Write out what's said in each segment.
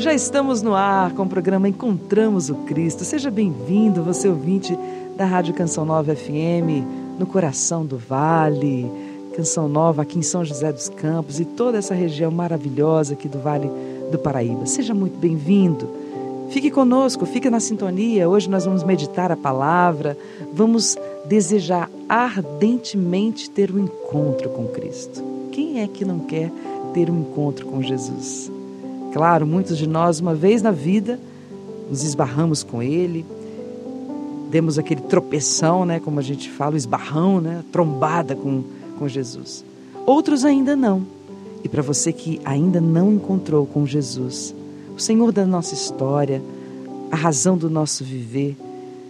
Já estamos no ar com o programa Encontramos o Cristo. Seja bem-vindo, você ouvinte da Rádio Canção Nova FM, no coração do Vale. Canção Nova aqui em São José dos Campos e toda essa região maravilhosa aqui do Vale do Paraíba. Seja muito bem-vindo. Fique conosco, fique na sintonia. Hoje nós vamos meditar a palavra, vamos desejar ardentemente ter um encontro com Cristo. Quem é que não quer ter um encontro com Jesus? Claro, muitos de nós, uma vez na vida, nos esbarramos com Ele, demos aquele tropeção, né, como a gente fala, o esbarrão, né, trombada com, com Jesus. Outros ainda não. E para você que ainda não encontrou com Jesus, o Senhor da nossa história, a razão do nosso viver,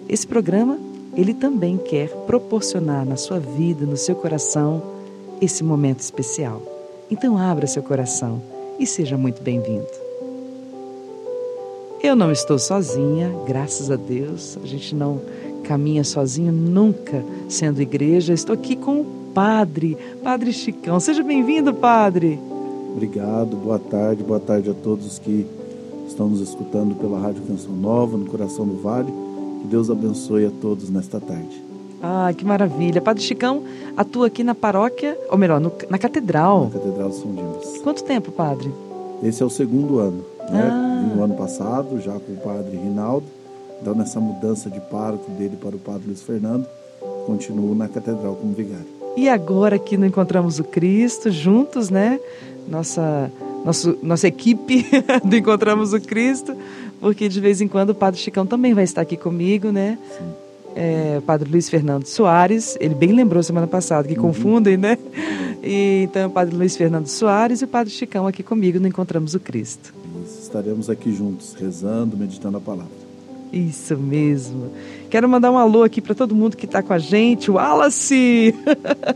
esse programa, ele também quer proporcionar na sua vida, no seu coração, esse momento especial. Então abra seu coração e seja muito bem-vindo. Eu não estou sozinha, graças a Deus. A gente não caminha sozinho nunca sendo igreja. Estou aqui com o Padre, Padre Chicão. Seja bem-vindo, Padre. Obrigado, boa tarde, boa tarde a todos que estão nos escutando pela Rádio Canção Nova, no Coração do Vale. Que Deus abençoe a todos nesta tarde. Ah, que maravilha. Padre Chicão atua aqui na paróquia, ou melhor, no, na catedral. Na Catedral de São Dimas. Quanto tempo, Padre? Esse é o segundo ano. Né? Ah. Vim no ano passado, já com o Padre Rinaldo. Então, nessa mudança de pároco dele para o Padre Luiz Fernando, continuo na Catedral como vigário. E agora que não encontramos o Cristo juntos, né? Nossa, nosso, nossa equipe do Encontramos o Cristo, porque de vez em quando o Padre Chicão também vai estar aqui comigo, né? Sim. É, o Padre Luiz Fernando Soares, ele bem lembrou semana passada que confundem, né? E, então, o Padre Luiz Fernando Soares e o Padre Chicão aqui comigo no Encontramos o Cristo. Estaremos aqui juntos, rezando, meditando a palavra. Isso mesmo. Quero mandar um alô aqui para todo mundo que está com a gente. O Wallace!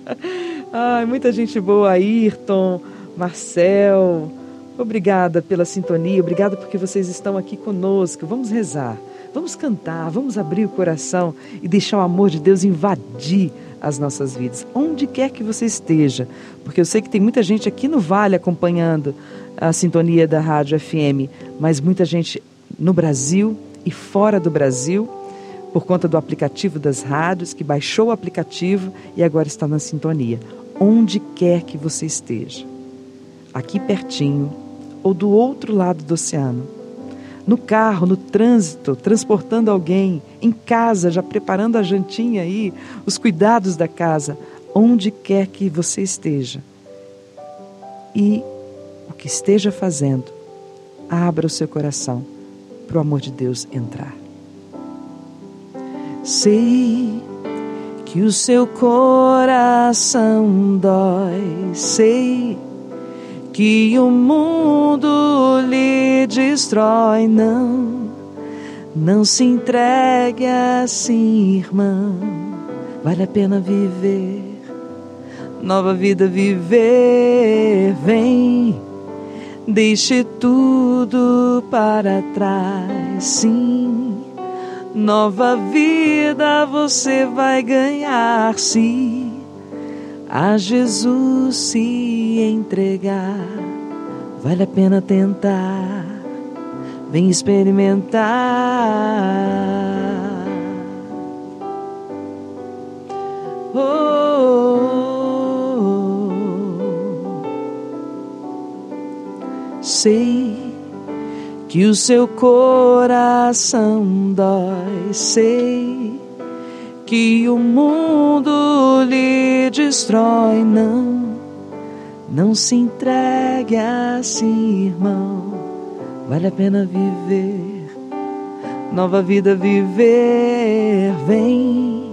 Ai, muita gente boa. Ayrton, Marcel. Obrigada pela sintonia. Obrigada porque vocês estão aqui conosco. Vamos rezar. Vamos cantar. Vamos abrir o coração e deixar o amor de Deus invadir as nossas vidas, onde quer que você esteja, porque eu sei que tem muita gente aqui no Vale acompanhando a sintonia da Rádio FM, mas muita gente no Brasil e fora do Brasil, por conta do aplicativo das rádios, que baixou o aplicativo e agora está na sintonia. Onde quer que você esteja, aqui pertinho ou do outro lado do oceano, no carro, no trânsito, transportando alguém, em casa, já preparando a jantinha aí, os cuidados da casa, onde quer que você esteja. E o que esteja fazendo, abra o seu coração para o amor de Deus entrar. Sei que o seu coração dói, sei que o mundo lhe destrói, não, não se entregue assim, irmão, vale a pena viver, nova vida viver, vem, deixe tudo para trás, sim, nova vida você vai ganhar, sim a Jesus se entregar. Vale a pena tentar, vem experimentar. Oh, oh, oh. Sei que o seu coração dói, sei que o mundo lhe destrói, não, não se entregue assim, irmão, vale a pena viver, nova vida viver, vem,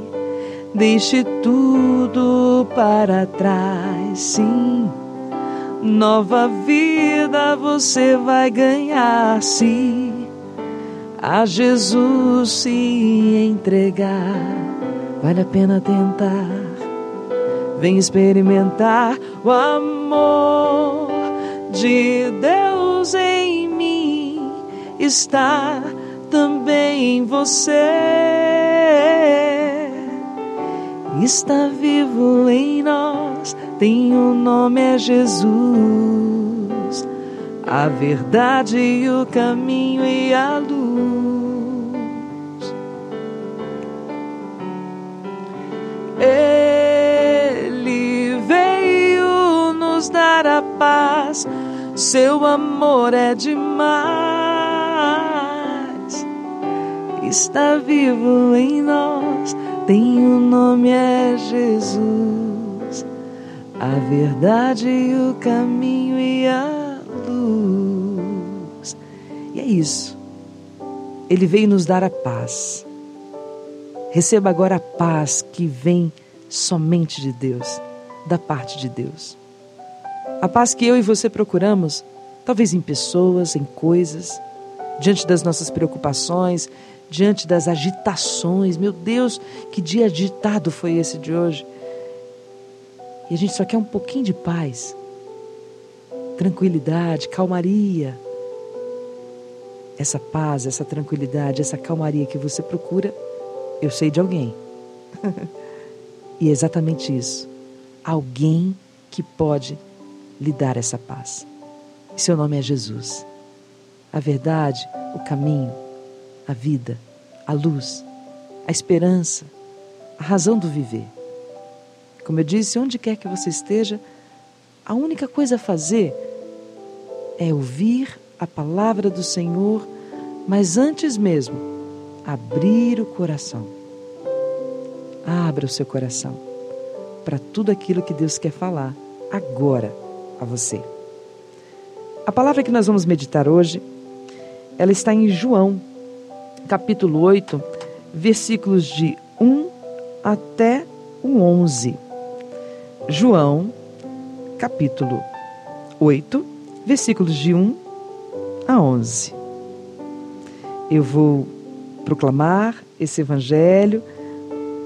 deixe tudo para trás, sim, nova vida você vai ganhar, sim, a Jesus se entregar vale a pena tentar. Vem experimentar o amor de Deus em mim, está também em você. Está vivo em nós, tem o um nome é Jesus. a verdade o caminho e a luz. Ele veio nos dar a paz, seu amor é demais. Está vivo em nós, tem o um nome é Jesus, a verdade o caminho e a luz. E é isso. Ele veio nos dar a paz. Receba agora a paz que vem somente de Deus, da parte de Deus. A paz que eu e você procuramos, talvez em pessoas, em coisas, diante das nossas preocupações, diante das agitações. Meu Deus, que dia agitado foi esse de hoje. E a gente só quer um pouquinho de paz tranquilidade, calmaria. Essa paz, essa tranquilidade, essa calmaria que você procura, eu sei de alguém. e é exatamente isso. Alguém que pode lhe dar essa paz. E seu nome é Jesus. A verdade, o caminho, a vida, a luz, a esperança, a razão do viver. Como eu disse, onde quer que você esteja, a única coisa a fazer é ouvir a palavra do Senhor, mas antes mesmo, abrir o coração. Abra o seu coração para tudo aquilo que Deus quer falar agora a você. A palavra que nós vamos meditar hoje, ela está em João, capítulo 8, versículos de 1 até o 11. João, capítulo 8, versículos de 1 a 11. Eu vou proclamar esse evangelho,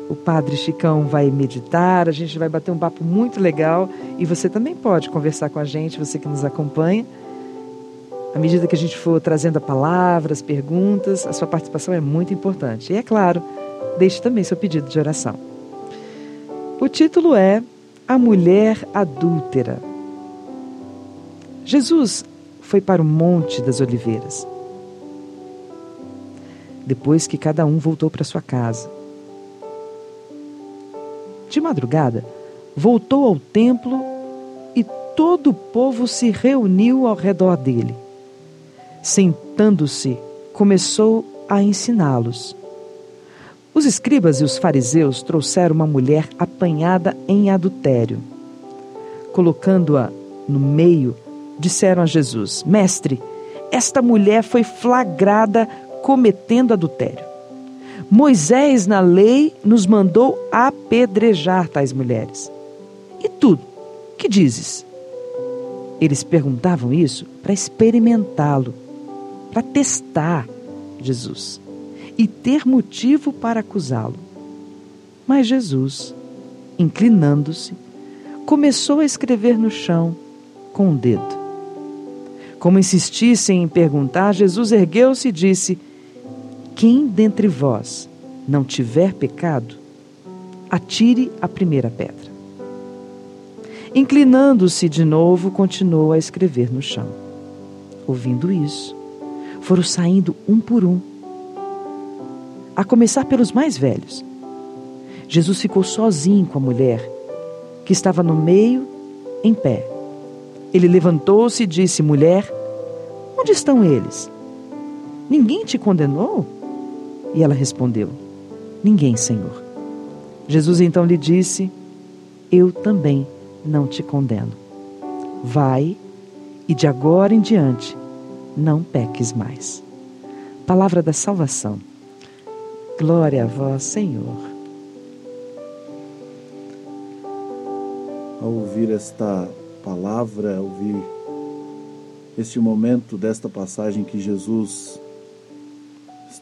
o Padre Chicão vai meditar, a gente vai bater um papo muito legal e você também pode conversar com a gente, você que nos acompanha. À medida que a gente for trazendo a palavra, as perguntas, a sua participação é muito importante. E é claro, deixe também seu pedido de oração. O título é A Mulher Adúltera. Jesus foi para o Monte das Oliveiras. Depois que cada um voltou para sua casa. De madrugada, voltou ao templo e todo o povo se reuniu ao redor dele. Sentando-se, começou a ensiná-los. Os escribas e os fariseus trouxeram uma mulher apanhada em adultério. Colocando-a no meio, disseram a Jesus: Mestre, esta mulher foi flagrada cometendo adultério. Moisés, na lei, nos mandou apedrejar tais mulheres. E tu, que dizes? Eles perguntavam isso para experimentá-lo, para testar Jesus e ter motivo para acusá-lo. Mas Jesus, inclinando-se, começou a escrever no chão com o um dedo. Como insistissem em perguntar, Jesus ergueu-se e disse: Quem dentre vós não tiver pecado, atire a primeira pedra. Inclinando-se de novo, continuou a escrever no chão. Ouvindo isso, foram saindo um por um, a começar pelos mais velhos. Jesus ficou sozinho com a mulher, que estava no meio, em pé. Ele levantou-se e disse: Mulher, onde estão eles? Ninguém te condenou? E ela respondeu: Ninguém, Senhor. Jesus então lhe disse: Eu também não te condeno. Vai e de agora em diante não peques mais. Palavra da salvação. Glória a vós, Senhor. Ao ouvir esta palavra, ouvir este momento desta passagem que Jesus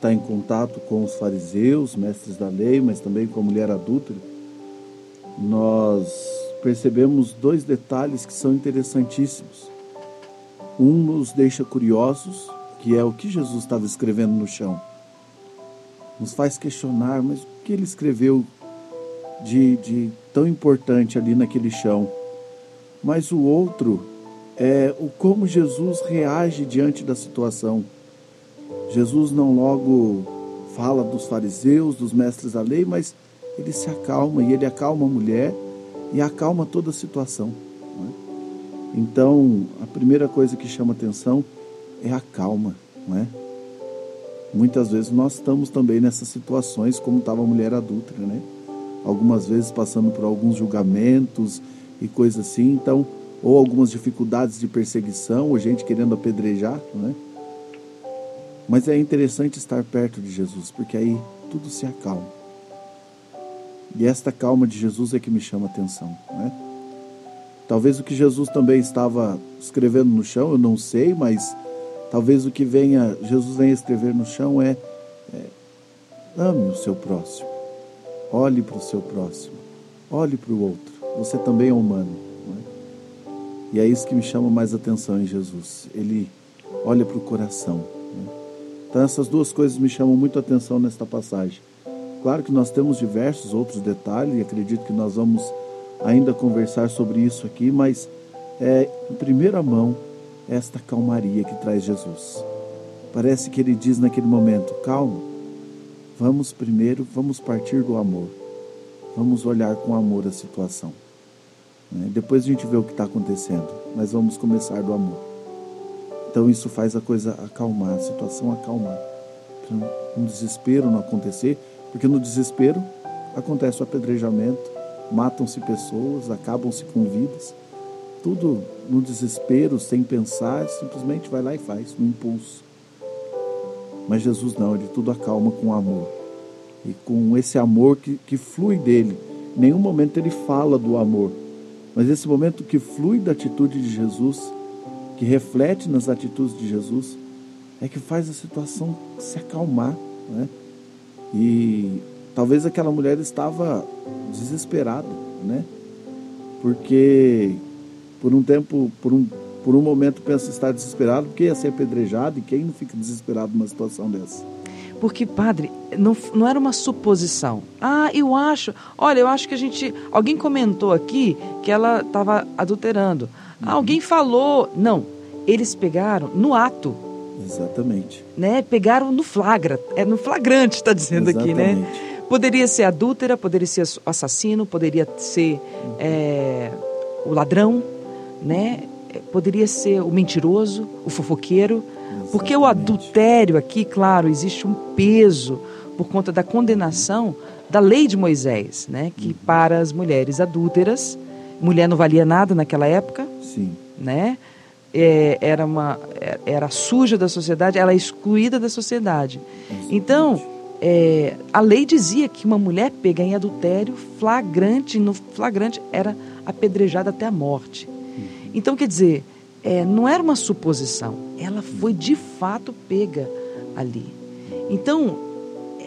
está em contato com os fariseus, mestres da lei, mas também com a mulher adúltera, nós percebemos dois detalhes que são interessantíssimos. Um nos deixa curiosos, que é o que Jesus estava escrevendo no chão. Nos faz questionar, mas o que ele escreveu de, de tão importante ali naquele chão? Mas o outro é o como Jesus reage diante da situação. Jesus não logo fala dos fariseus, dos mestres da lei, mas ele se acalma e ele acalma a mulher e acalma toda a situação. É? Então, a primeira coisa que chama atenção é a calma, não é? Muitas vezes nós estamos também nessas situações, como estava a mulher adulta, né? Algumas vezes passando por alguns julgamentos e coisas assim, então, ou algumas dificuldades de perseguição, ou gente querendo apedrejar, né? Mas é interessante estar perto de Jesus, porque aí tudo se acalma. E esta calma de Jesus é que me chama a atenção, né? Talvez o que Jesus também estava escrevendo no chão, eu não sei, mas talvez o que venha, Jesus venha escrever no chão é, é ame o seu próximo, olhe para o seu próximo, olhe para o outro. Você também é humano. É? E é isso que me chama mais atenção em Jesus. Ele olha para o coração. Né? Então essas duas coisas me chamam muito a atenção nesta passagem. Claro que nós temos diversos outros detalhes e acredito que nós vamos ainda conversar sobre isso aqui, mas é em primeira mão esta calmaria que traz Jesus. Parece que ele diz naquele momento: calma, vamos primeiro, vamos partir do amor, vamos olhar com amor a situação. Né? Depois a gente vê o que está acontecendo, mas vamos começar do amor. Então isso faz a coisa acalmar, a situação acalmar, para um desespero não acontecer, porque no desespero acontece o apedrejamento, matam-se pessoas, acabam-se com vidas tudo no desespero, sem pensar, simplesmente vai lá e faz, no impulso. Mas Jesus não, ele tudo acalma com amor. E com esse amor que, que flui dele. Em nenhum momento ele fala do amor. Mas esse momento que flui da atitude de Jesus, que reflete nas atitudes de Jesus, é que faz a situação se acalmar. Né? E talvez aquela mulher estava desesperada, né? Porque por um tempo, por um, por um momento pensa estar desesperado porque ia ser apedrejado e quem não fica desesperado numa situação dessa? Porque, padre, não, não era uma suposição. Ah, eu acho. Olha, eu acho que a gente. Alguém comentou aqui que ela estava adulterando. Ah, uhum. alguém falou. Não. Eles pegaram no ato. Exatamente. Né? Pegaram no flagra. É no flagrante, está dizendo Exatamente. aqui, né? Poderia ser adúltera, poderia ser assassino, poderia ser uhum. é, o ladrão, né? Poderia ser o mentiroso, o fofoqueiro, Exatamente. porque o adultério aqui, claro, existe um peso por conta da condenação da lei de Moisés, né? Que uhum. para as mulheres adúlteras, mulher não valia nada naquela época, Sim. né? É, era uma era suja da sociedade, ela é excluída da sociedade. Então é, a lei dizia que uma mulher pega em adultério flagrante, no flagrante era apedrejada até a morte. Então, quer dizer, é, não era uma suposição, ela foi de fato pega ali. Então,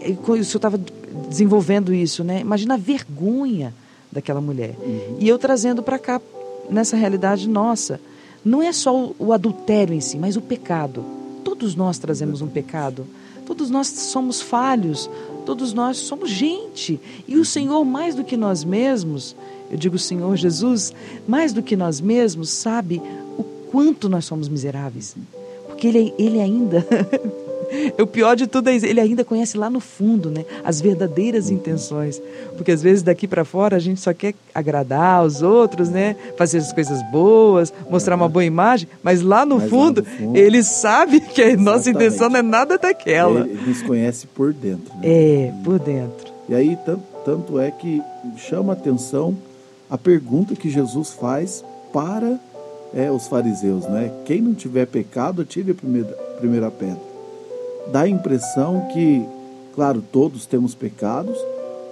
é, o senhor estava desenvolvendo isso, né? Imagina a vergonha daquela mulher. Uhum. E eu trazendo para cá, nessa realidade nossa, não é só o, adultério em si, mas o pecado. Todos nós trazemos um pecado. Todos nós somos falhos, todos nós somos gente. E o Senhor, mais do que nós mesmos, eu digo, Senhor Jesus, mais do que nós mesmos, sabe o quanto nós somos miseráveis. Porque Ele, ele ainda. o pior de tudo é ele ainda conhece lá no fundo, né, as verdadeiras intenções, porque às vezes daqui para fora a gente só quer agradar os outros, né, fazer as coisas boas, mostrar uma boa imagem, mas lá no, mas fundo, lá no fundo, ele sabe que a nossa intenção não é nada daquela. Ele, ele nos conhece por dentro. Né? É, por dentro. E aí tanto, tanto é que chama atenção a pergunta que Jesus faz para é, os fariseus, né? Quem não tiver pecado, atire a primeira, primeira pedra. Dá a impressão que, claro, todos temos pecados,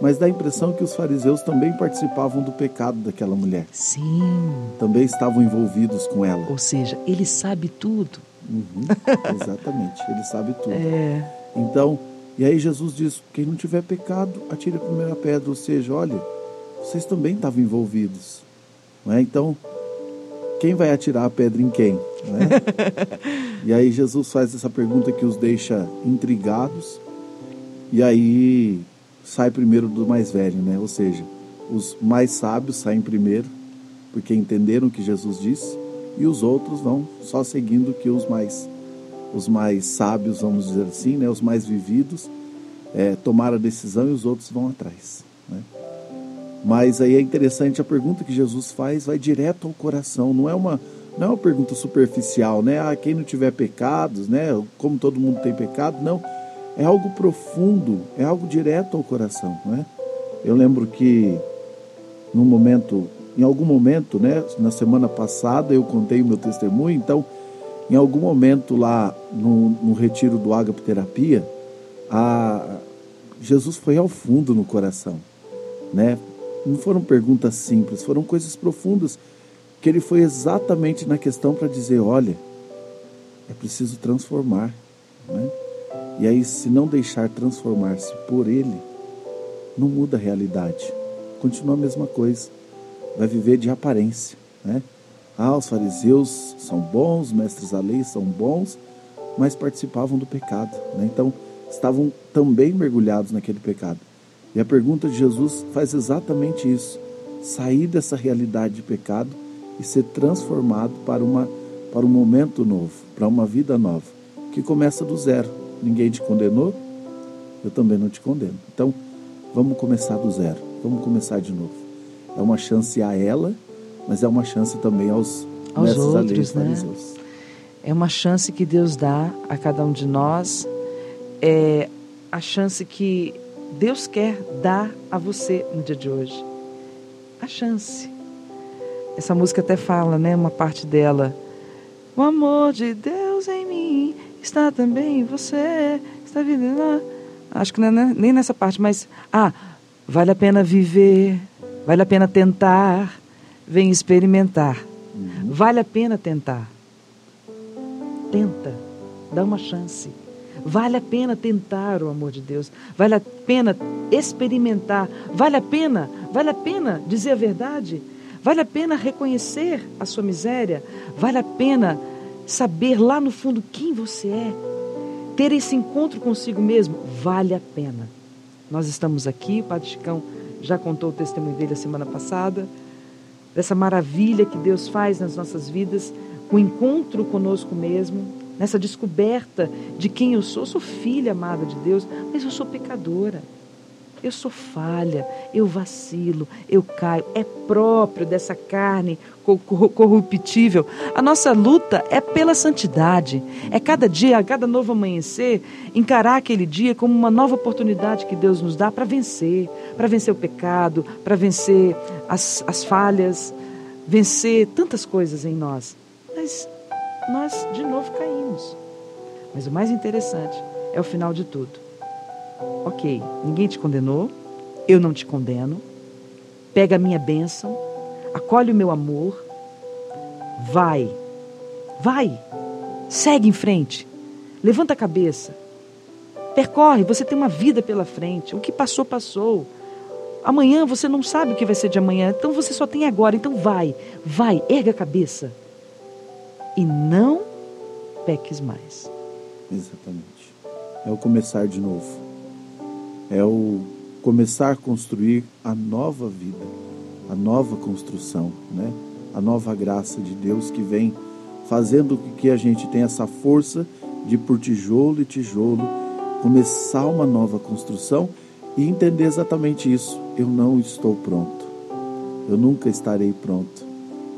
mas dá a impressão que os fariseus também participavam do pecado daquela mulher. Sim. Também estavam envolvidos com ela. Ou seja, ele sabe tudo. Uhum, exatamente, ele sabe tudo. É. Então, e aí Jesus diz: quem não tiver pecado, atire a primeira pedra. Ou seja, olha, vocês também estavam envolvidos. Não é? Então, quem vai atirar a pedra em quem? É? e aí Jesus faz essa pergunta que os deixa intrigados. E aí sai primeiro do mais velho, né? Ou seja, os mais sábios saem primeiro, porque entenderam o que Jesus disse. e os outros vão só seguindo que os mais os mais sábios, vamos dizer assim, né, os mais vividos, é, tomaram a decisão e os outros vão atrás. Né? Mas aí é interessante a pergunta que Jesus faz, vai direto ao coração, não é uma não é uma pergunta superficial, né? Ah, quem não tiver pecados, né? Como todo mundo tem pecado, não. É algo profundo, é algo direto ao coração, né? Eu lembro que num momento, em algum momento, né? Na semana passada eu contei o meu testemunho, então em algum momento lá no, no retiro do Ágape Terapia, a, Jesus foi ao fundo no coração, né? Não foram perguntas simples, foram coisas profundas que ele foi exatamente na questão para dizer, olha, é preciso transformar, né? E aí, se não deixar transformar-se por ele, não muda a realidade. Continua a mesma coisa. Vai viver de aparência, né? Ah, os fariseus são bons, mestres da lei são bons, mas participavam do pecado. Né? Então, estavam também mergulhados naquele pecado. E a pergunta de Jesus faz exatamente isso: sair dessa realidade de pecado e ser transformado para, uma, para um momento novo, para uma vida nova, que começa do zero. Ninguém te condenou, eu também não te condeno. Então, vamos começar do zero, vamos começar de novo. É uma chance a ela mas é uma chance também aos, aos outros, né? É uma chance que Deus dá a cada um de nós, é a chance que Deus quer dar a você no dia de hoje. A chance. Essa música até fala, né, uma parte dela. O amor de Deus em mim está também em você. Está vivendo. Acho que não é nem nessa parte, mas ah, vale a pena viver, vale a pena tentar vem experimentar. Uhum. Vale a pena tentar. Tenta, dá uma chance. Vale a pena tentar o amor de Deus. Vale a pena experimentar. Vale a pena, vale a pena dizer a verdade. Vale a pena reconhecer a sua miséria. Vale a pena saber lá no fundo quem você é. Ter esse encontro consigo mesmo. Vale a pena. Nós estamos aqui, o Padre Chicão já contou o testemunho dele a semana passada dessa maravilha que Deus faz nas nossas vidas, o encontro conosco mesmo, nessa descoberta de quem eu sou. Eu sou filha amada de Deus, mas eu sou pecadora. Eu sou falha, eu vacilo, eu caio. É próprio dessa carne corruptível. A nossa luta é pela santidade. É cada dia, a cada novo amanhecer, encarar aquele dia como uma nova oportunidade que Deus nos dá para vencer para vencer o pecado, para vencer as, as falhas, vencer tantas coisas em nós. Mas nós, de novo, caímos. Mas o mais interessante é o final de tudo. Ok, ninguém te condenou, eu não te condeno. Pega a minha bênção, acolhe o meu amor, vai, vai, segue em frente, levanta a cabeça, percorre, você tem uma vida pela frente. O que passou, passou. Amanhã você não sabe o que vai ser de amanhã, então você só tem agora. Então vai, vai, erga a cabeça. E não peques mais. Exatamente. É o começar de novo. É o começar a construir a nova vida, a nova construção, né? A nova graça de Deus que vem fazendo com que a gente tenha essa força de por tijolo e tijolo começar uma nova construção e entender exatamente isso. Eu não estou pronto. Eu nunca estarei pronto.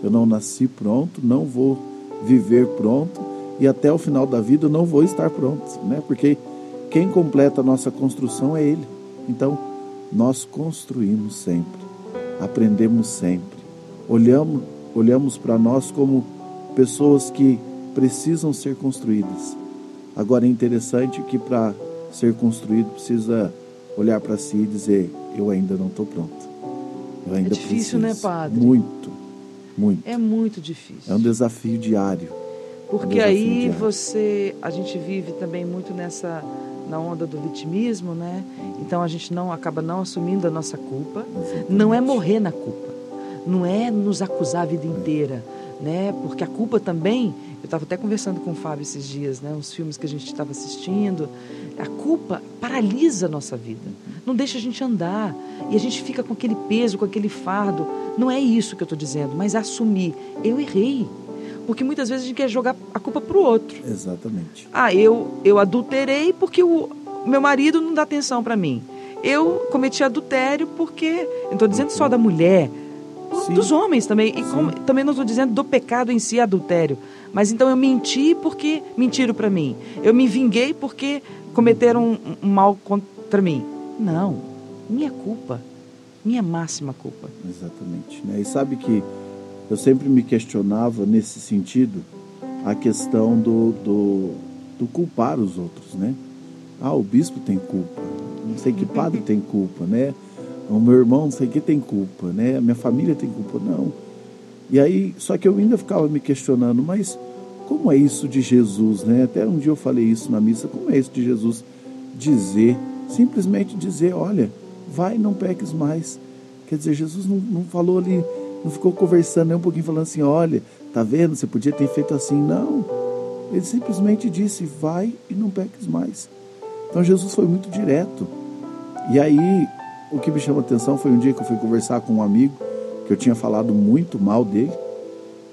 Eu não nasci pronto, não vou viver pronto e até o final da vida eu não vou estar pronto, né? Porque quem completa a nossa construção é Ele. Então, nós construímos sempre, aprendemos sempre, olhamos, olhamos para nós como pessoas que precisam ser construídas. Agora é interessante que para ser construído precisa olhar para si e dizer: Eu ainda não estou pronto. Eu ainda é difícil, preciso. né, padre? Muito, muito. É muito difícil. É um desafio diário. Porque um desafio aí diário. você, a gente vive também muito nessa na onda do vitimismo, né? Então a gente não acaba não assumindo a nossa culpa. Exatamente. Não é morrer na culpa. Não é nos acusar a vida inteira, né? Porque a culpa também, eu estava até conversando com o Fábio esses dias, né? Uns filmes que a gente estava assistindo, a culpa paralisa a nossa vida, não deixa a gente andar e a gente fica com aquele peso, com aquele fardo. Não é isso que eu estou dizendo, mas assumir: eu errei. Porque muitas vezes a gente quer jogar a culpa para o outro. Exatamente. Ah, eu, eu adulterei porque o meu marido não dá atenção para mim. Eu cometi adultério porque. Não estou dizendo só da mulher, Sim. dos homens também. E como, também não estou dizendo do pecado em si, adultério. Mas então eu menti porque mentiram para mim. Eu me vinguei porque cometeram um, um mal contra mim. Não. Minha culpa. Minha máxima culpa. Exatamente. Né? E sabe que eu sempre me questionava nesse sentido a questão do, do, do culpar os outros, né? Ah, o bispo tem culpa. Não sei que padre tem culpa, né? O meu irmão, não sei que tem culpa, né? A minha família tem culpa. Não. E aí, só que eu ainda ficava me questionando, mas como é isso de Jesus, né? Até um dia eu falei isso na missa, como é isso de Jesus dizer, simplesmente dizer, olha, vai, não peques mais. Quer dizer, Jesus não, não falou ali, não ficou conversando nem um pouquinho, falando assim, olha, tá vendo, você podia ter feito assim. Não. Ele simplesmente disse, vai e não peques mais. Então Jesus foi muito direto. E aí, o que me chama a atenção foi um dia que eu fui conversar com um amigo, que eu tinha falado muito mal dele.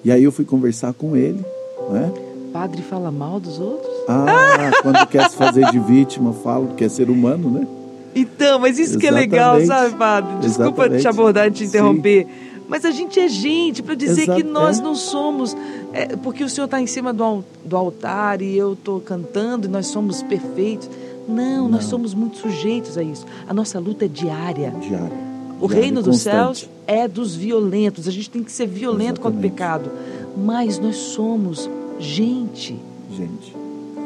E aí eu fui conversar com ele, né? Padre fala mal dos outros? Ah, quando quer se fazer de vítima, fala que é ser humano, né? Então, mas isso Exatamente. que é legal, sabe, Padre? Desculpa Exatamente. te abordar e te interromper. Sim. Mas a gente é gente para dizer Exato, que nós é. não somos. É, porque o Senhor está em cima do, do altar e eu estou cantando e nós somos perfeitos. Não, não, nós somos muito sujeitos a isso. A nossa luta é diária. Diária. O diária reino dos céus é dos violentos. A gente tem que ser violento Exatamente. contra o pecado. Mas nós somos gente. Gente.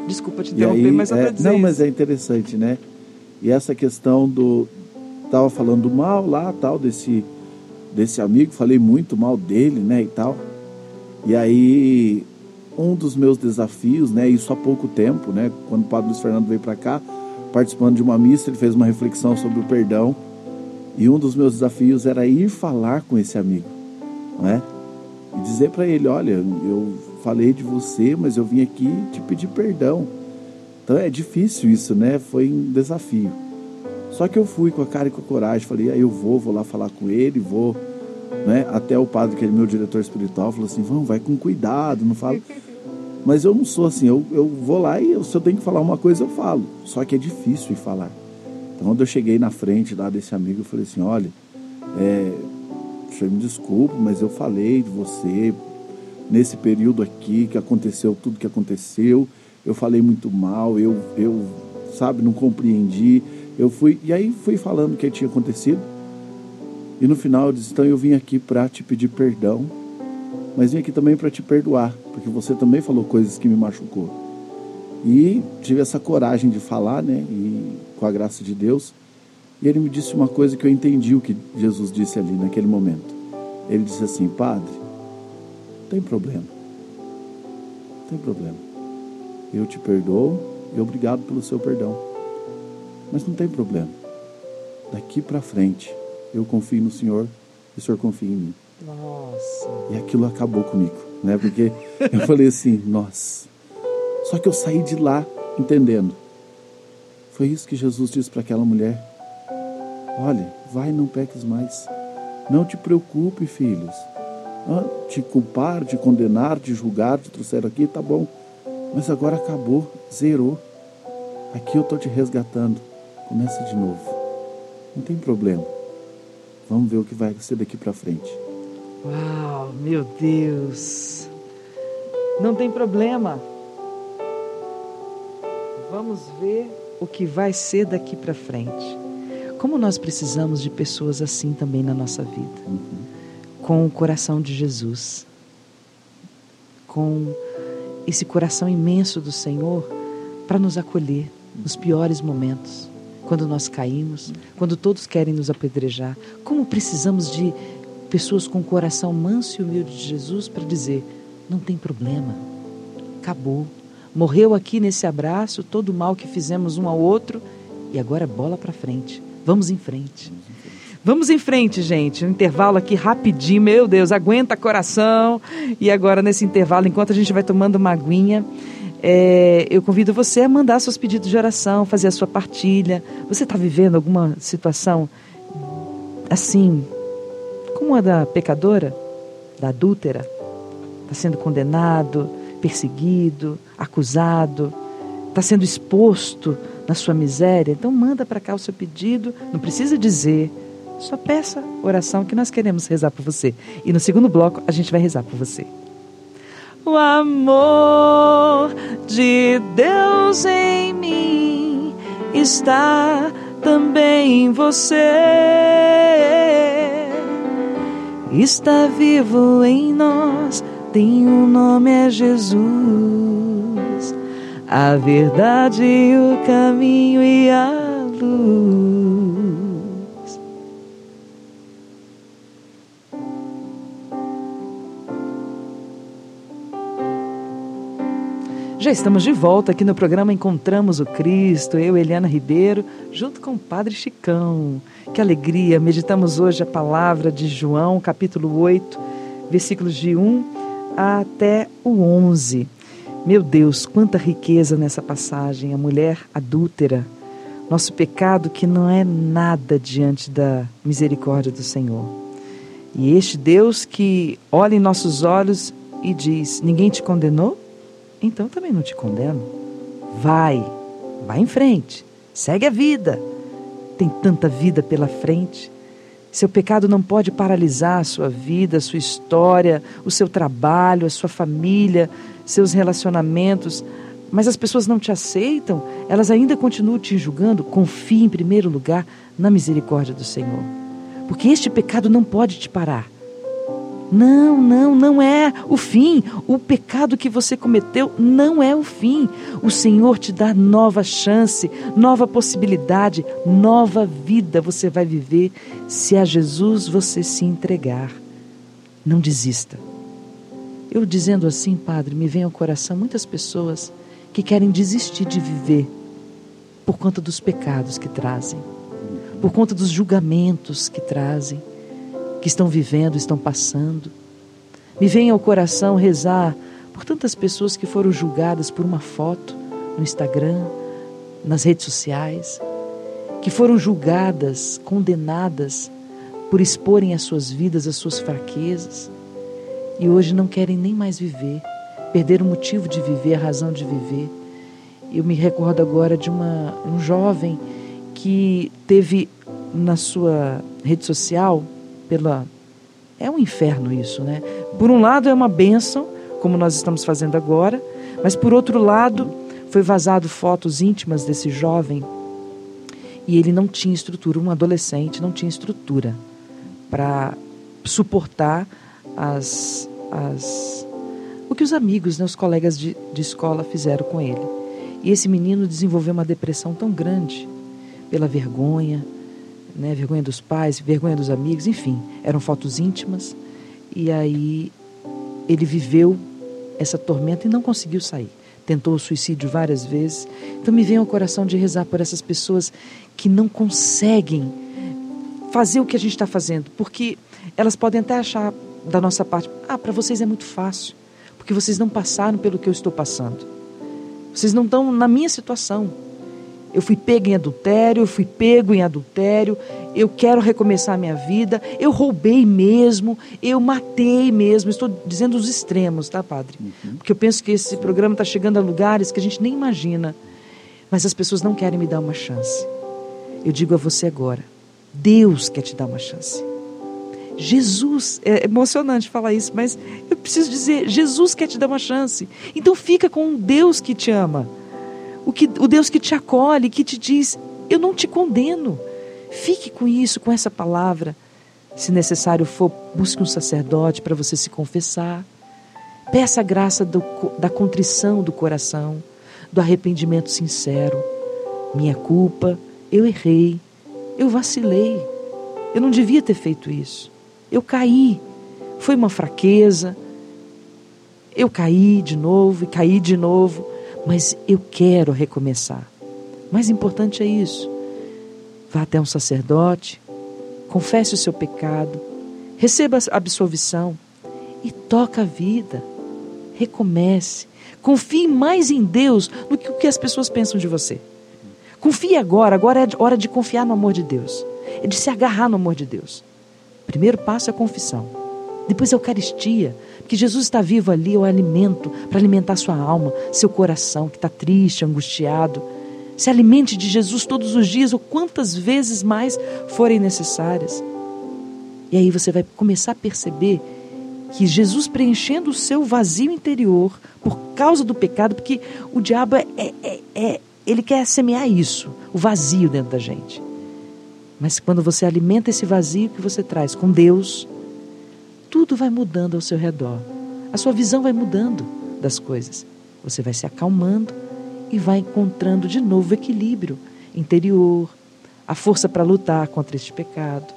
Desculpa te interromper, aí, mas só é, para dizer. Não, isso. mas é interessante, né? E essa questão do. Estava falando mal lá, tal, desse, desse amigo, falei muito mal dele, né, e tal. E aí um dos meus desafios, né, isso há pouco tempo, né, quando o Padre Luiz Fernando veio para cá, participando de uma missa, ele fez uma reflexão sobre o perdão. E um dos meus desafios era ir falar com esse amigo, né? E dizer para ele, olha, eu falei de você, mas eu vim aqui te pedir perdão. Então é difícil isso, né? Foi um desafio. Só que eu fui com a cara e com a coragem, falei, aí ah, eu vou, vou lá falar com ele, vou, né? Até o padre, que é meu diretor espiritual, falou assim, vamos, vai com cuidado, não fala. Mas eu não sou assim, eu, eu vou lá e eu, se eu tenho que falar uma coisa, eu falo. Só que é difícil de falar. Então, quando eu cheguei na frente lá desse amigo, eu falei assim: olha, é, senhor me desculpe, mas eu falei de você nesse período aqui que aconteceu tudo que aconteceu. Eu falei muito mal, eu, eu sabe, não compreendi. Eu fui, e aí fui falando o que tinha acontecido. E no final disse: então eu vim aqui para te pedir perdão mas vim aqui também para te perdoar, porque você também falou coisas que me machucou. E tive essa coragem de falar, né? E com a graça de Deus. E ele me disse uma coisa que eu entendi o que Jesus disse ali naquele momento. Ele disse assim: Padre, tem problema. Tem problema. Eu te perdoo e obrigado pelo seu perdão. Mas não tem problema. Daqui para frente, eu confio no Senhor e o Senhor confia em mim. Nossa. E aquilo acabou comigo, né? Porque eu falei assim, nossa. Só que eu saí de lá entendendo. Foi isso que Jesus disse para aquela mulher. Olha, vai, não peques mais. Não te preocupe, filhos. Te culpar, te condenar, te julgar, te trouxeram aqui, tá bom. Mas agora acabou, zerou. Aqui eu estou te resgatando. Começa de novo. Não tem problema. Vamos ver o que vai ser daqui para frente. Uau, meu Deus. Não tem problema. Vamos ver o que vai ser daqui para frente. Como nós precisamos de pessoas assim também na nossa vida. Uhum. Com o coração de Jesus. Com esse coração imenso do Senhor para nos acolher nos piores momentos. Quando nós caímos, quando todos querem nos apedrejar. Como precisamos de pessoas com o coração manso e humilde de Jesus para dizer: não tem problema, acabou. Morreu aqui nesse abraço todo o mal que fizemos um ao outro e agora bola para frente. Vamos em frente. Vamos em frente, gente. Um intervalo aqui rapidinho. Meu Deus, aguenta coração. E agora, nesse intervalo, enquanto a gente vai tomando uma aguinha, é, eu convido você a mandar seus pedidos de oração, fazer a sua partilha. Você está vivendo alguma situação assim, como a da pecadora, da adúltera, está sendo condenado, perseguido, acusado, está sendo exposto na sua miséria, então manda para cá o seu pedido, não precisa dizer, só peça oração que nós queremos rezar por você. E no segundo bloco a gente vai rezar por você. O amor de Deus em mim está também em você. Está vivo em nós, tem o um nome é Jesus. A verdade, o caminho e a luz. Já estamos de volta aqui no programa Encontramos o Cristo, eu, Eliana Ribeiro, junto com o Padre Chicão. Que alegria! Meditamos hoje a palavra de João, capítulo 8, versículos de 1 até o 11. Meu Deus, quanta riqueza nessa passagem! A mulher adúltera, nosso pecado que não é nada diante da misericórdia do Senhor. E este Deus que olha em nossos olhos e diz: Ninguém te condenou? Então também não te condeno. Vai, vai em frente, segue a vida. Tem tanta vida pela frente. Seu pecado não pode paralisar a sua vida, a sua história, o seu trabalho, a sua família, seus relacionamentos. Mas as pessoas não te aceitam, elas ainda continuam te julgando. Confie em primeiro lugar na misericórdia do Senhor. Porque este pecado não pode te parar. Não, não, não é o fim. O pecado que você cometeu não é o fim. O Senhor te dá nova chance, nova possibilidade, nova vida você vai viver se a Jesus você se entregar. Não desista. Eu dizendo assim, Padre, me vem ao coração muitas pessoas que querem desistir de viver por conta dos pecados que trazem, por conta dos julgamentos que trazem que estão vivendo, estão passando. Me vem ao coração rezar por tantas pessoas que foram julgadas por uma foto no Instagram, nas redes sociais, que foram julgadas, condenadas por exporem as suas vidas, as suas fraquezas, e hoje não querem nem mais viver, perderam o motivo de viver, a razão de viver. Eu me recordo agora de uma, um jovem que teve na sua rede social pela. É um inferno isso, né? Por um lado é uma bênção, como nós estamos fazendo agora, mas por outro lado foi vazado fotos íntimas desse jovem e ele não tinha estrutura, um adolescente não tinha estrutura para suportar as, as o que os amigos, né, os colegas de, de escola fizeram com ele. E esse menino desenvolveu uma depressão tão grande pela vergonha, né, vergonha dos pais, vergonha dos amigos, enfim, eram fotos íntimas. E aí ele viveu essa tormenta e não conseguiu sair. Tentou o suicídio várias vezes. Então me vem ao coração de rezar por essas pessoas que não conseguem fazer o que a gente está fazendo, porque elas podem até achar da nossa parte, ah, para vocês é muito fácil, porque vocês não passaram pelo que eu estou passando. Vocês não estão na minha situação. Eu fui pego em adultério, eu fui pego em adultério, eu quero recomeçar a minha vida, eu roubei mesmo, eu matei mesmo. Estou dizendo os extremos, tá, padre? Uhum. Porque eu penso que esse programa está chegando a lugares que a gente nem imagina. Mas as pessoas não querem me dar uma chance. Eu digo a você agora: Deus quer te dar uma chance. Jesus, é emocionante falar isso, mas eu preciso dizer: Jesus quer te dar uma chance. Então fica com um Deus que te ama o, que, o Deus que te acolhe, que te diz: Eu não te condeno. Fique com isso, com essa palavra. Se necessário for, busque um sacerdote para você se confessar. Peça a graça do, da contrição do coração, do arrependimento sincero. Minha culpa, eu errei, eu vacilei, eu não devia ter feito isso. Eu caí, foi uma fraqueza. Eu caí de novo e caí de novo mas eu quero recomeçar. Mais importante é isso. Vá até um sacerdote, confesse o seu pecado, receba a absolvição e toca a vida. Recomece. Confie mais em Deus do que o que as pessoas pensam de você. Confie agora, agora é hora de confiar no amor de Deus. É de se agarrar no amor de Deus. Primeiro passo é a confissão. Depois a Eucaristia, que Jesus está vivo ali, é o alimento para alimentar sua alma, seu coração que está triste, angustiado. Se alimente de Jesus todos os dias ou quantas vezes mais forem necessárias. E aí você vai começar a perceber que Jesus preenchendo o seu vazio interior por causa do pecado, porque o diabo é, é, é, ele quer semear isso, o vazio dentro da gente. Mas quando você alimenta esse vazio que você traz com Deus, tudo vai mudando ao seu redor. A sua visão vai mudando das coisas. Você vai se acalmando e vai encontrando de novo o equilíbrio interior, a força para lutar contra este pecado.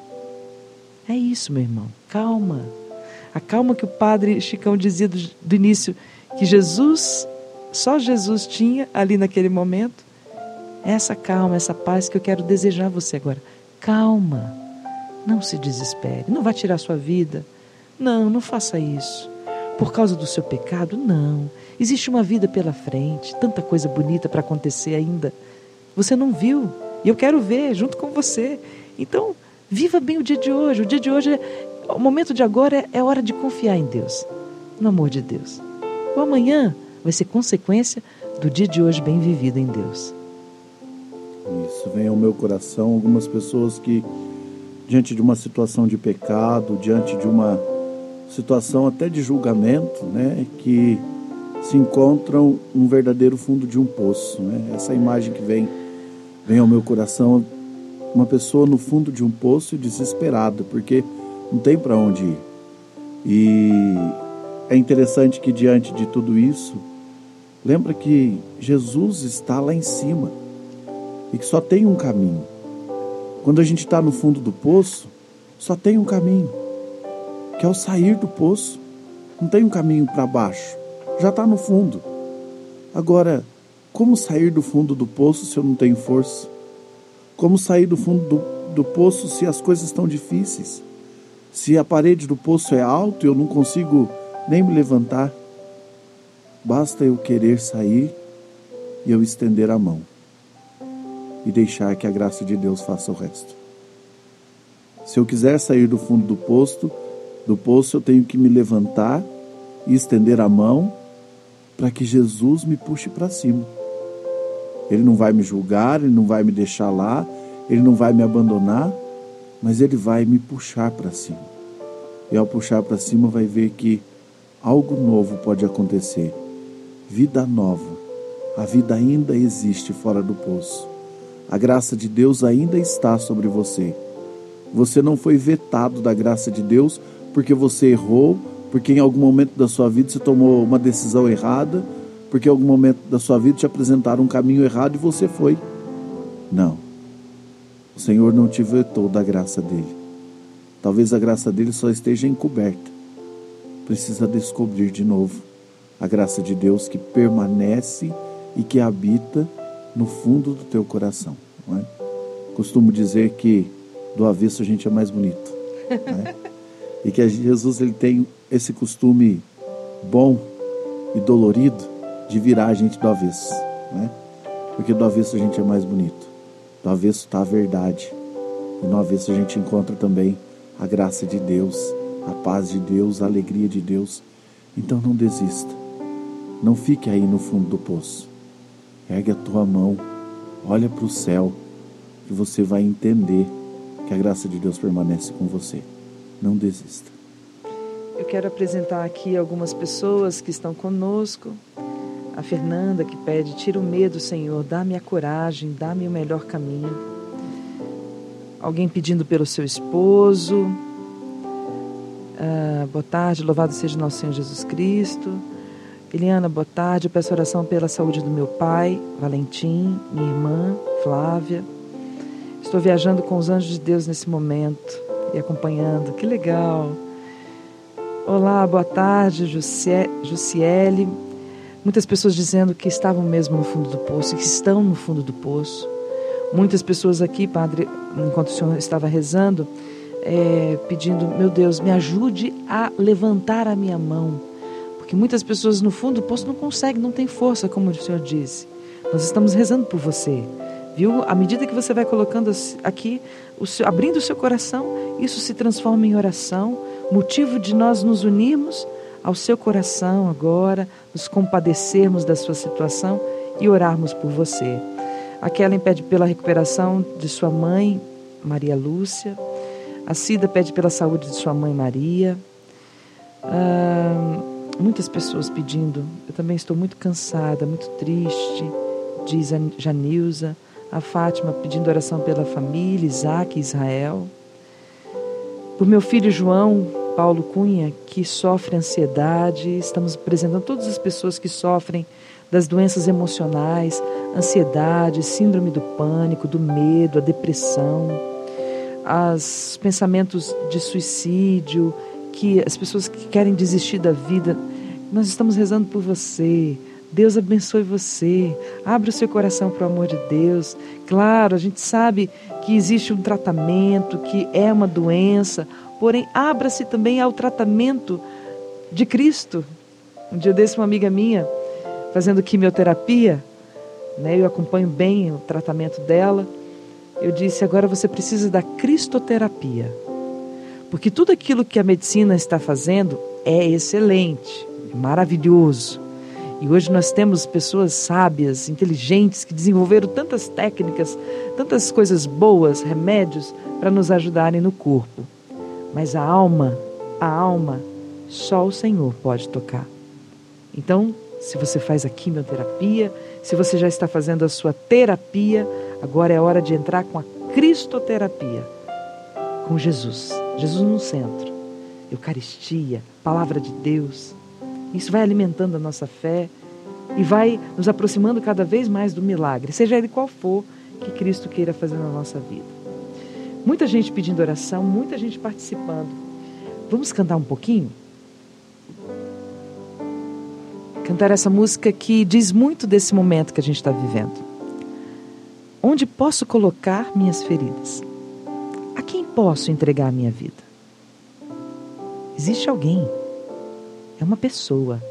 É isso, meu irmão. Calma. A calma que o padre Chicão dizia do, do início, que Jesus, só Jesus tinha ali naquele momento. Essa calma, essa paz que eu quero desejar a você agora. Calma. Não se desespere. Não vai tirar sua vida. Não, não faça isso. Por causa do seu pecado, não. Existe uma vida pela frente, tanta coisa bonita para acontecer ainda. Você não viu, e eu quero ver junto com você. Então, viva bem o dia de hoje. O dia de hoje, é, o momento de agora é, é hora de confiar em Deus, no amor de Deus. O amanhã vai ser consequência do dia de hoje bem vivido em Deus. Isso vem ao meu coração algumas pessoas que diante de uma situação de pecado, diante de uma situação até de julgamento, né, que se encontram um verdadeiro fundo de um poço, né? Essa imagem que vem vem ao meu coração, uma pessoa no fundo de um poço desesperada, porque não tem para onde ir. E é interessante que diante de tudo isso, lembra que Jesus está lá em cima e que só tem um caminho. Quando a gente está no fundo do poço, só tem um caminho, que é o sair do poço. Não tem um caminho para baixo, já está no fundo. Agora, como sair do fundo do poço se eu não tenho força? Como sair do fundo do, do poço se as coisas estão difíceis? Se a parede do poço é alta e eu não consigo nem me levantar? Basta eu querer sair e eu estender a mão e deixar que a graça de Deus faça o resto. Se eu quiser sair do fundo do poço, do poço eu tenho que me levantar e estender a mão para que Jesus me puxe para cima. Ele não vai me julgar, ele não vai me deixar lá, ele não vai me abandonar, mas ele vai me puxar para cima. E ao puxar para cima vai ver que algo novo pode acontecer. Vida nova. A vida ainda existe fora do poço. A graça de Deus ainda está sobre você. Você não foi vetado da graça de Deus porque você errou, porque em algum momento da sua vida você tomou uma decisão errada, porque em algum momento da sua vida te apresentaram um caminho errado e você foi. Não. O Senhor não te vetou da graça dele. Talvez a graça dele só esteja encoberta. Precisa descobrir de novo a graça de Deus que permanece e que habita no fundo do teu coração. É? Costumo dizer que do avesso a gente é mais bonito. E que Jesus ele tem esse costume bom e dolorido de virar a gente do avesso. É? Porque do avesso a gente é mais bonito. Do avesso está a verdade. E no avesso a gente encontra também a graça de Deus, a paz de Deus, a alegria de Deus. Então não desista. Não fique aí no fundo do poço. Ergue a tua mão, olha para o céu, que você vai entender que a graça de Deus permanece com você. Não desista. Eu quero apresentar aqui algumas pessoas que estão conosco. A Fernanda que pede: tira o medo, Senhor, dá-me a coragem, dá-me o melhor caminho. Alguém pedindo pelo seu esposo. Ah, boa tarde, louvado seja nosso Senhor Jesus Cristo. Eliana, boa tarde. Eu peço oração pela saúde do meu pai, Valentim, minha irmã, Flávia. Estou viajando com os anjos de Deus nesse momento e acompanhando. Que legal. Olá, boa tarde, Jussiele. Muitas pessoas dizendo que estavam mesmo no fundo do poço, que estão no fundo do poço. Muitas pessoas aqui, Padre, enquanto o Senhor estava rezando, é, pedindo: Meu Deus, me ajude a levantar a minha mão que muitas pessoas no fundo do poço não conseguem, não têm força, como o Senhor disse. Nós estamos rezando por você. Viu? À medida que você vai colocando aqui, abrindo o seu coração, isso se transforma em oração, motivo de nós nos unirmos ao seu coração agora, nos compadecermos da sua situação e orarmos por você. A Kellen pede pela recuperação de sua mãe, Maria Lúcia. A Cida pede pela saúde de sua mãe, Maria. Ah, muitas pessoas pedindo. Eu também estou muito cansada, muito triste, diz a Janilza. A Fátima pedindo oração pela família, Isaac e Israel. Por meu filho João Paulo Cunha, que sofre ansiedade. Estamos apresentando todas as pessoas que sofrem das doenças emocionais, ansiedade, síndrome do pânico, do medo, a depressão, os pensamentos de suicídio, que as pessoas que querem desistir da vida. Nós estamos rezando por você. Deus abençoe você. Abra o seu coração para o amor de Deus. Claro, a gente sabe que existe um tratamento, que é uma doença, porém abra-se também ao tratamento de Cristo. Um dia desse, uma amiga minha fazendo quimioterapia, né, eu acompanho bem o tratamento dela. Eu disse: agora você precisa da cristoterapia. Porque tudo aquilo que a medicina está fazendo é excelente, é maravilhoso. E hoje nós temos pessoas sábias, inteligentes, que desenvolveram tantas técnicas, tantas coisas boas, remédios, para nos ajudarem no corpo. Mas a alma, a alma, só o Senhor pode tocar. Então, se você faz a quimioterapia, se você já está fazendo a sua terapia, agora é hora de entrar com a cristoterapia, com Jesus. Jesus no centro. Eucaristia, palavra de Deus. Isso vai alimentando a nossa fé e vai nos aproximando cada vez mais do milagre, seja ele qual for que Cristo queira fazer na nossa vida. Muita gente pedindo oração, muita gente participando. Vamos cantar um pouquinho? cantar essa música que diz muito desse momento que a gente está vivendo. Onde posso colocar minhas feridas? A quem posso entregar minha vida? Existe alguém, é uma pessoa,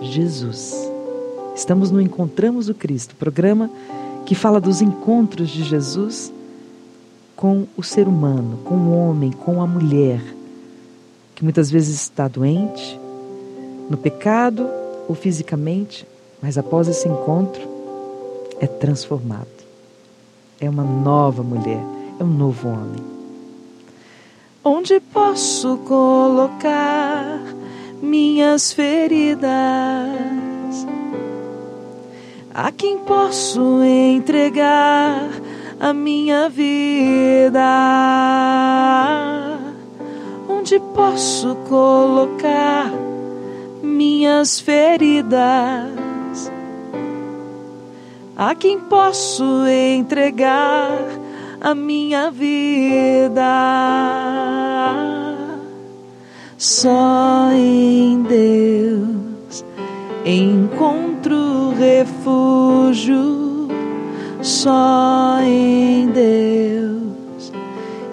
Jesus. Estamos no Encontramos o Cristo, programa que fala dos encontros de Jesus com o ser humano, com o homem, com a mulher, que muitas vezes está doente, no pecado ou fisicamente, mas após esse encontro é transformado. É uma nova mulher, é um novo homem. Onde posso colocar minhas feridas? A quem posso entregar a minha vida? Onde posso colocar minhas feridas. A quem posso entregar a minha vida? Só em Deus encontro refúgio. Só em Deus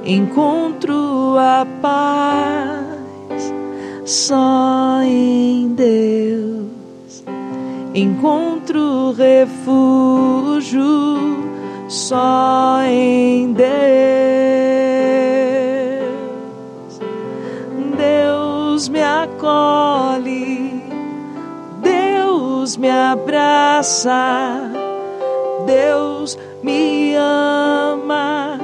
encontro a paz só em Deus encontro refúgio, só em Deus. Acolhe, Deus me abraça, Deus me ama.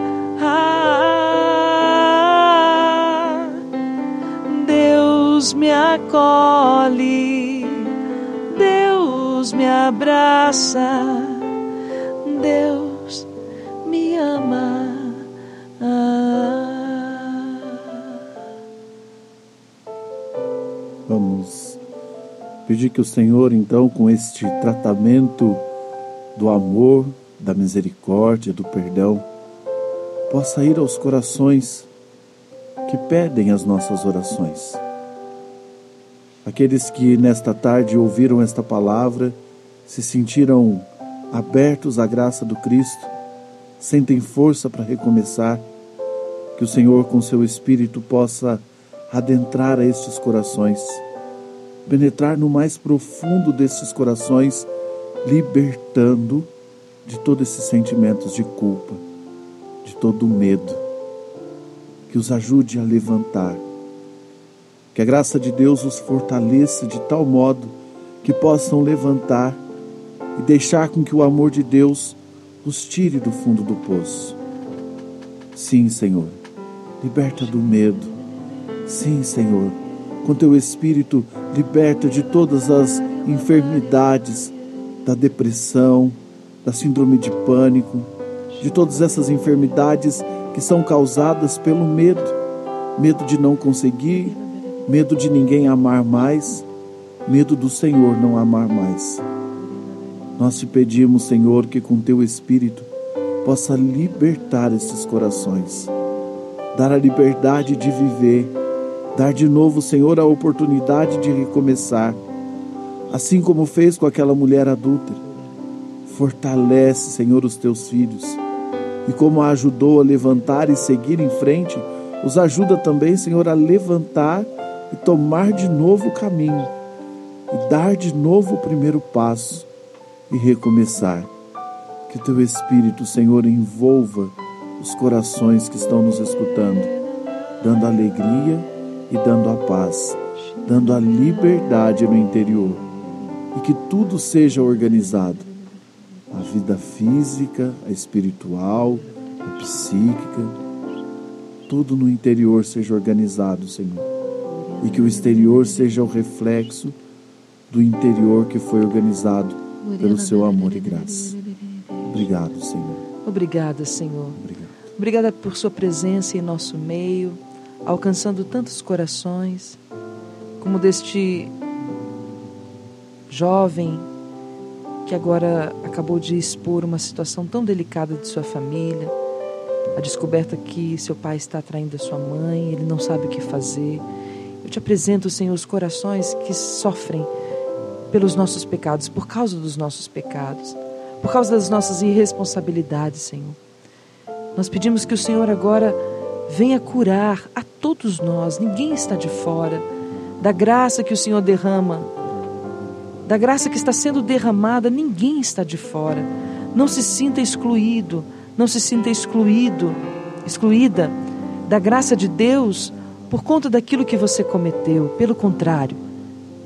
Deus me acolhe, Deus me abraça, Deus me ama. Vamos pedir que o Senhor, então, com este tratamento do amor, da misericórdia, do perdão, possa ir aos corações que pedem as nossas orações. Aqueles que nesta tarde ouviram esta palavra, se sentiram abertos à graça do Cristo, sentem força para recomeçar, que o Senhor, com seu Espírito, possa adentrar a estes corações, penetrar no mais profundo destes corações, libertando de todos esses sentimentos de culpa, de todo o medo que os ajude a levantar, Que a graça de Deus os fortaleça de tal modo que possam levantar e deixar com que o amor de Deus os tire do fundo do poço. Sim, Senhor, liberta do medo. Sim, Senhor, com teu Espírito, liberta de todas as enfermidades, da depressão, da síndrome de pânico, de todas essas enfermidades que são causadas pelo medo medo de não conseguir, medo de ninguém amar mais, medo do Senhor não amar mais. Nós te pedimos, Senhor, que com teu Espírito possa libertar esses corações, dar a liberdade de viver, dar de novo, Senhor, a oportunidade de recomeçar, assim como fez com aquela mulher adúltera. Fortalece, Senhor, os teus filhos e como a ajudou a levantar e seguir em frente, os ajuda também, Senhor, a levantar e tomar de novo o caminho e dar de novo o primeiro passo e recomeçar. Que teu Espírito, Senhor, envolva os corações que estão nos escutando, dando alegria e dando a paz, dando a liberdade no interior e que tudo seja organizado a vida física, a espiritual, a psíquica, tudo no interior seja organizado, Senhor. E que o exterior seja o reflexo do interior que foi organizado pelo seu amor e graça. Obrigado, Senhor. Obrigada, Senhor. Obrigado. Obrigada por sua presença em nosso meio, alcançando tantos corações, como deste jovem que agora acabou de expor uma situação tão delicada de sua família, a descoberta que seu pai está traindo a sua mãe, ele não sabe o que fazer. Eu te apresento, Senhor, os corações que sofrem pelos nossos pecados, por causa dos nossos pecados, por causa das nossas irresponsabilidades, Senhor. Nós pedimos que o Senhor agora venha curar a todos nós, ninguém está de fora, da graça que o Senhor derrama da graça que está sendo derramada, ninguém está de fora. Não se sinta excluído, não se sinta excluído, excluída da graça de Deus por conta daquilo que você cometeu. Pelo contrário,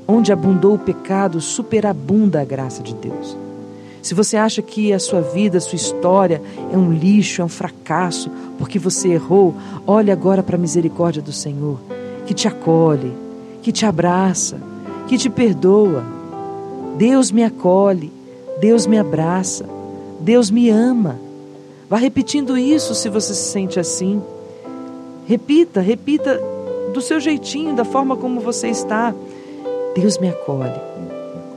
onde abundou o pecado, superabunda a graça de Deus. Se você acha que a sua vida, a sua história é um lixo, é um fracasso, porque você errou, olhe agora para a misericórdia do Senhor, que te acolhe, que te abraça, que te perdoa Deus me acolhe, Deus me abraça, Deus me ama. Vá repetindo isso se você se sente assim. Repita, repita do seu jeitinho, da forma como você está. Deus me acolhe,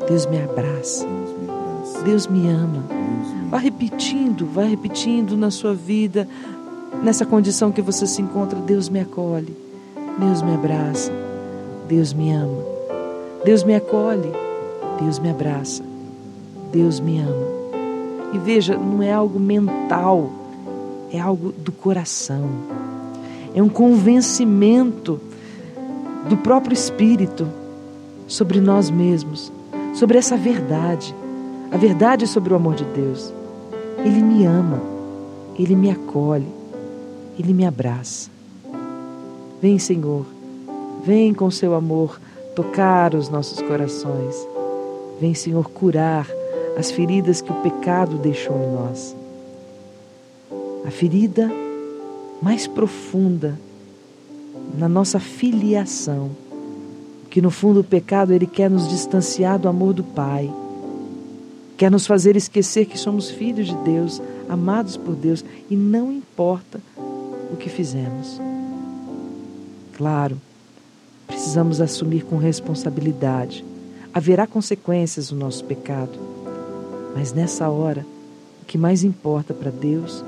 Deus me abraça, Deus me ama. Vá repetindo, vá repetindo na sua vida, nessa condição que você se encontra. Deus me acolhe, Deus me abraça, Deus me ama, Deus me acolhe. Deus me abraça, Deus me ama. E veja, não é algo mental, é algo do coração. É um convencimento do próprio Espírito sobre nós mesmos, sobre essa verdade, a verdade sobre o amor de Deus. Ele me ama, ele me acolhe, ele me abraça. Vem, Senhor, vem com seu amor tocar os nossos corações Vem, Senhor, curar as feridas que o pecado deixou em nós. A ferida mais profunda na nossa filiação, que no fundo o pecado ele quer nos distanciar do amor do Pai, quer nos fazer esquecer que somos filhos de Deus, amados por Deus e não importa o que fizemos. Claro, precisamos assumir com responsabilidade haverá consequências no nosso pecado. Mas nessa hora, o que mais importa para Deus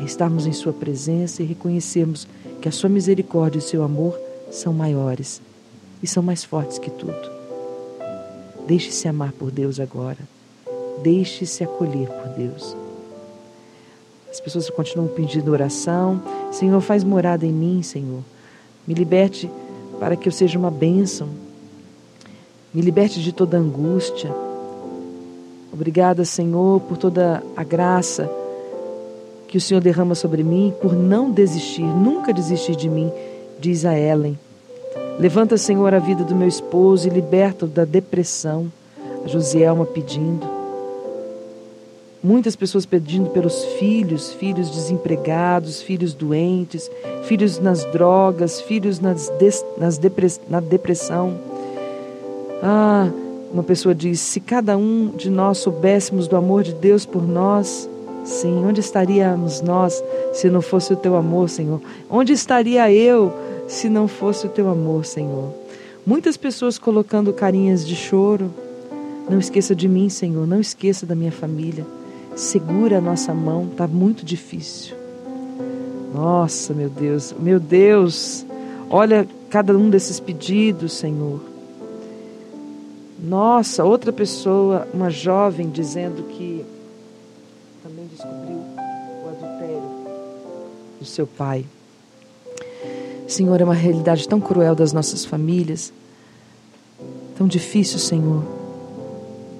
é estarmos em Sua presença e reconhecermos que a Sua misericórdia e o seu amor são maiores e são mais fortes que tudo. Deixe-se amar por Deus agora. Deixe-se acolher por Deus. As pessoas continuam pedindo oração. Senhor, faz morada em mim, Senhor. Me liberte para que eu seja uma bênção me liberte de toda angústia. Obrigada, Senhor, por toda a graça que o Senhor derrama sobre mim, por não desistir, nunca desistir de mim, diz a Ellen. Levanta, Senhor, a vida do meu esposo e liberta-o da depressão. A Josielma pedindo. Muitas pessoas pedindo pelos filhos, filhos desempregados, filhos doentes, filhos nas drogas, filhos nas, des, nas depress, na depressão. Ah, uma pessoa diz: se cada um de nós soubéssemos do amor de Deus por nós, sim, onde estaríamos nós se não fosse o teu amor, Senhor? Onde estaria eu se não fosse o teu amor, Senhor? Muitas pessoas colocando carinhas de choro. Não esqueça de mim, Senhor, não esqueça da minha família. Segura a nossa mão, está muito difícil. Nossa, meu Deus, meu Deus, olha cada um desses pedidos, Senhor. Nossa, outra pessoa, uma jovem, dizendo que também descobriu o adultério do seu pai. Senhor, é uma realidade tão cruel das nossas famílias, tão difícil, Senhor.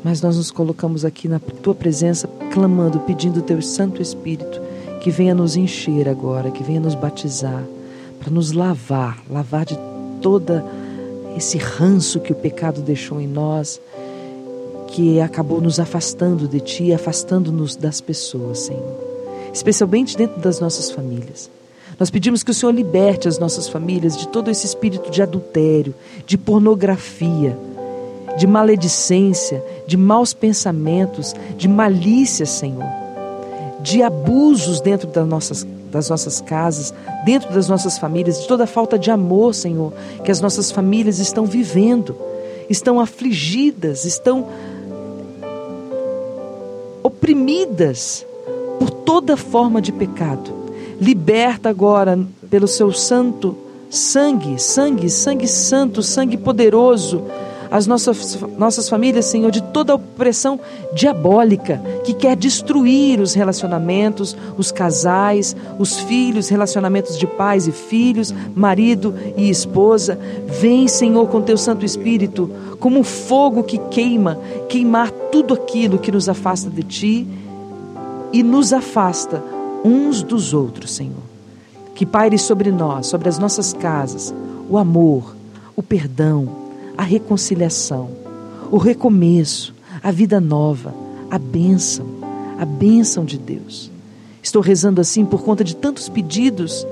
Mas nós nos colocamos aqui na tua presença, clamando, pedindo o teu Santo Espírito que venha nos encher agora, que venha nos batizar, para nos lavar, lavar de toda esse ranço que o pecado deixou em nós, que acabou nos afastando de ti, afastando-nos das pessoas, Senhor, especialmente dentro das nossas famílias. Nós pedimos que o Senhor liberte as nossas famílias de todo esse espírito de adultério, de pornografia, de maledicência, de maus pensamentos, de malícia, Senhor de abusos dentro das nossas, das nossas casas, dentro das nossas famílias, de toda falta de amor, Senhor, que as nossas famílias estão vivendo, estão afligidas, estão oprimidas por toda forma de pecado. Liberta agora pelo seu santo sangue, sangue, sangue santo, sangue poderoso as nossas, nossas famílias, Senhor, de toda opressão diabólica que quer destruir os relacionamentos, os casais, os filhos, relacionamentos de pais e filhos, marido e esposa. Vem, Senhor, com teu Santo Espírito, como fogo que queima, queimar tudo aquilo que nos afasta de ti e nos afasta uns dos outros, Senhor. Que paire sobre nós, sobre as nossas casas, o amor, o perdão, a reconciliação, o recomeço, a vida nova, a bênção, a bênção de Deus. Estou rezando assim por conta de tantos pedidos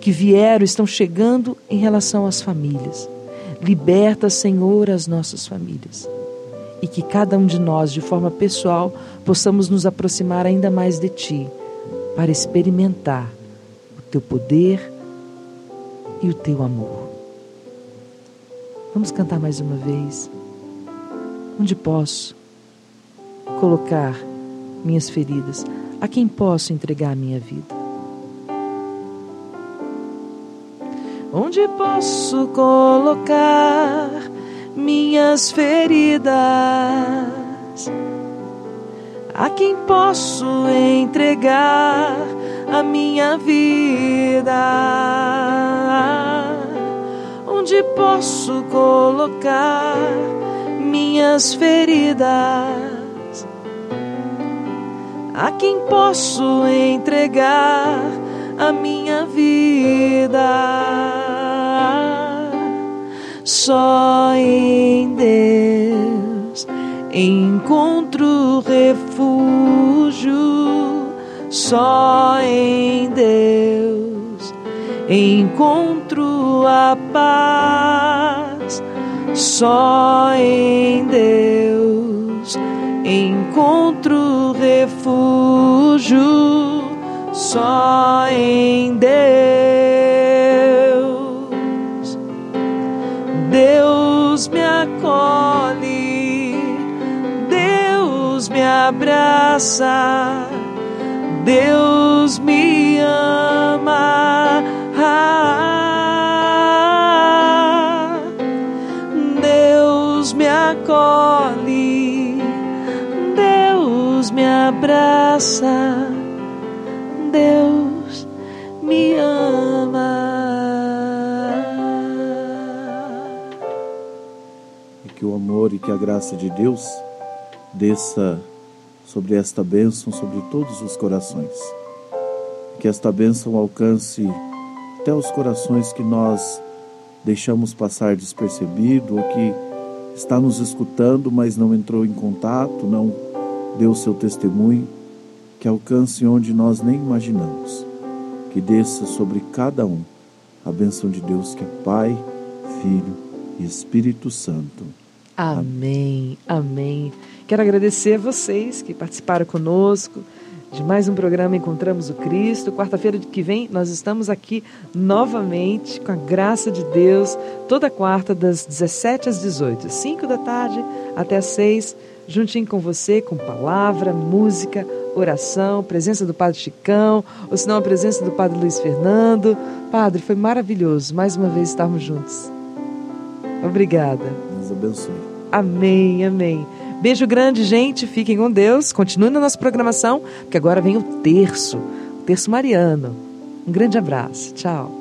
que vieram, estão chegando em relação às famílias. Liberta, Senhor, as nossas famílias. E que cada um de nós, de forma pessoal, possamos nos aproximar ainda mais de Ti, para experimentar o Teu poder e o Teu amor. Vamos cantar mais uma vez. Onde posso colocar minhas feridas? A quem posso entregar a minha vida? Onde posso colocar minhas feridas? A quem posso entregar a minha vida? Onde posso colocar minhas feridas? A quem posso entregar a minha vida? Só em Deus encontro refúgio, só em Deus encontro tua paz. Só em Deus encontro refúgio. Só em Deus. Deus me acolhe. Deus me abraça. Deus me ama. Ah, acolhe, Deus me abraça, Deus me ama. E que o amor e que a graça de Deus desça sobre esta bênção, sobre todos os corações. Que esta bênção alcance até os corações que nós deixamos passar despercebido ou que está nos escutando, mas não entrou em contato, não deu seu testemunho, que alcance onde nós nem imaginamos, que desça sobre cada um a benção de Deus que é Pai, Filho e Espírito Santo. Amém, amém. Quero agradecer a vocês que participaram conosco de mais um programa Encontramos o Cristo. Quarta-feira que vem nós estamos aqui novamente com a graça de Deus, toda quarta das 17 às 18, 5 da tarde até às 6, juntinho com você, com palavra, música, oração, presença do Padre Chicão, ou se não a presença do Padre Luiz Fernando. Padre, foi maravilhoso mais uma vez estarmos juntos. Obrigada. Deus abençoe. Amém, amém. Beijo grande, gente. Fiquem com Deus. Continue na nossa programação, que agora vem o terço, o terço mariano. Um grande abraço. Tchau.